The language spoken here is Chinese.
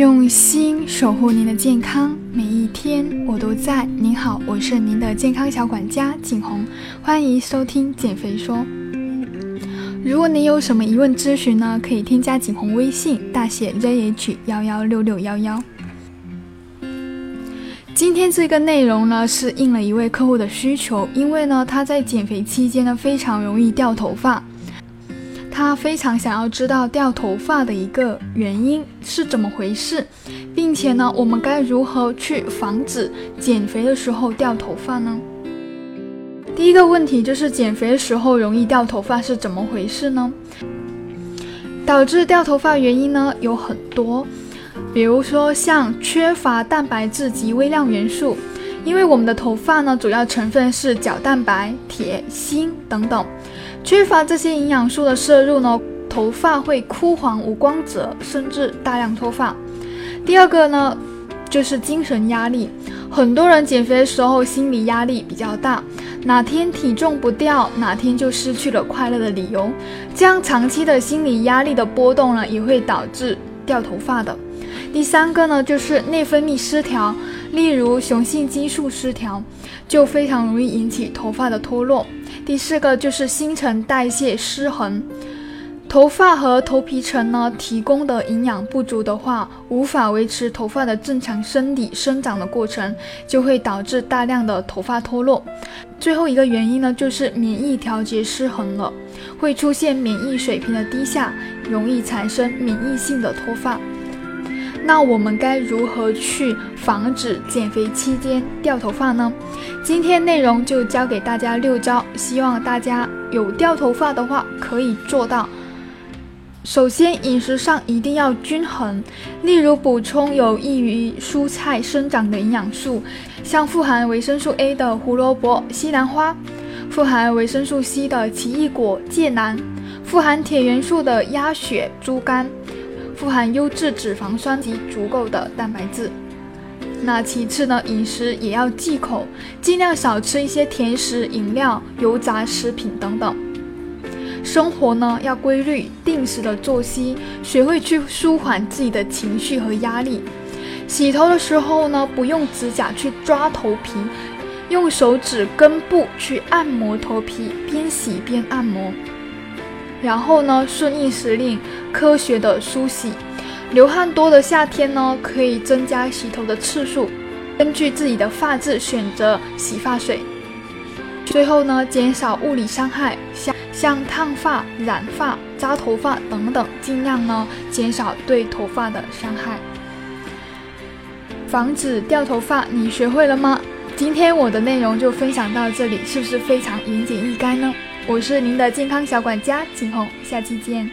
用心守护您的健康，每一天我都在。您好，我是您的健康小管家景红，欢迎收听减肥说。如果您有什么疑问咨询呢，可以添加景红微信，大写 ZH 幺幺六六幺幺。今天这个内容呢，是应了一位客户的需求，因为呢，他在减肥期间呢，非常容易掉头发。他非常想要知道掉头发的一个原因是怎么回事，并且呢，我们该如何去防止减肥的时候掉头发呢？第一个问题就是减肥的时候容易掉头发是怎么回事呢？导致掉头发原因呢有很多，比如说像缺乏蛋白质及微量元素，因为我们的头发呢主要成分是角蛋白、铁、锌等等。缺乏这些营养素的摄入呢，头发会枯黄无光泽，甚至大量脱发。第二个呢，就是精神压力。很多人减肥的时候心理压力比较大，哪天体重不掉，哪天就失去了快乐的理由。这样长期的心理压力的波动呢，也会导致掉头发的。第三个呢，就是内分泌失调，例如雄性激素失调，就非常容易引起头发的脱落。第四个就是新陈代谢失衡，头发和头皮层呢提供的营养不足的话，无法维持头发的正常生理生长的过程，就会导致大量的头发脱落。最后一个原因呢，就是免疫调节失衡了，会出现免疫水平的低下，容易产生免疫性的脱发。那我们该如何去防止减肥期间掉头发呢？今天内容就教给大家六招，希望大家有掉头发的话可以做到。首先，饮食上一定要均衡，例如补充有益于蔬菜生长的营养素，像富含维生素 A 的胡萝卜、西兰花，富含维生素 C 的奇异果、芥蓝，富含铁元素的鸭血、猪肝。富含优质脂肪酸及足够的蛋白质。那其次呢，饮食也要忌口，尽量少吃一些甜食、饮料、油炸食品等等。生活呢要规律、定时的作息，学会去舒缓自己的情绪和压力。洗头的时候呢，不用指甲去抓头皮，用手指根部去按摩头皮，边洗边按摩。然后呢，顺应时令，科学的梳洗。流汗多的夏天呢，可以增加洗头的次数，根据自己的发质选择洗发水。最后呢，减少物理伤害，像像烫发、染发、扎头发等等，尽量呢减少对头发的伤害。防止掉头发，你学会了吗？今天我的内容就分享到这里，是不是非常言简意赅呢？我是您的健康小管家景红，下期见。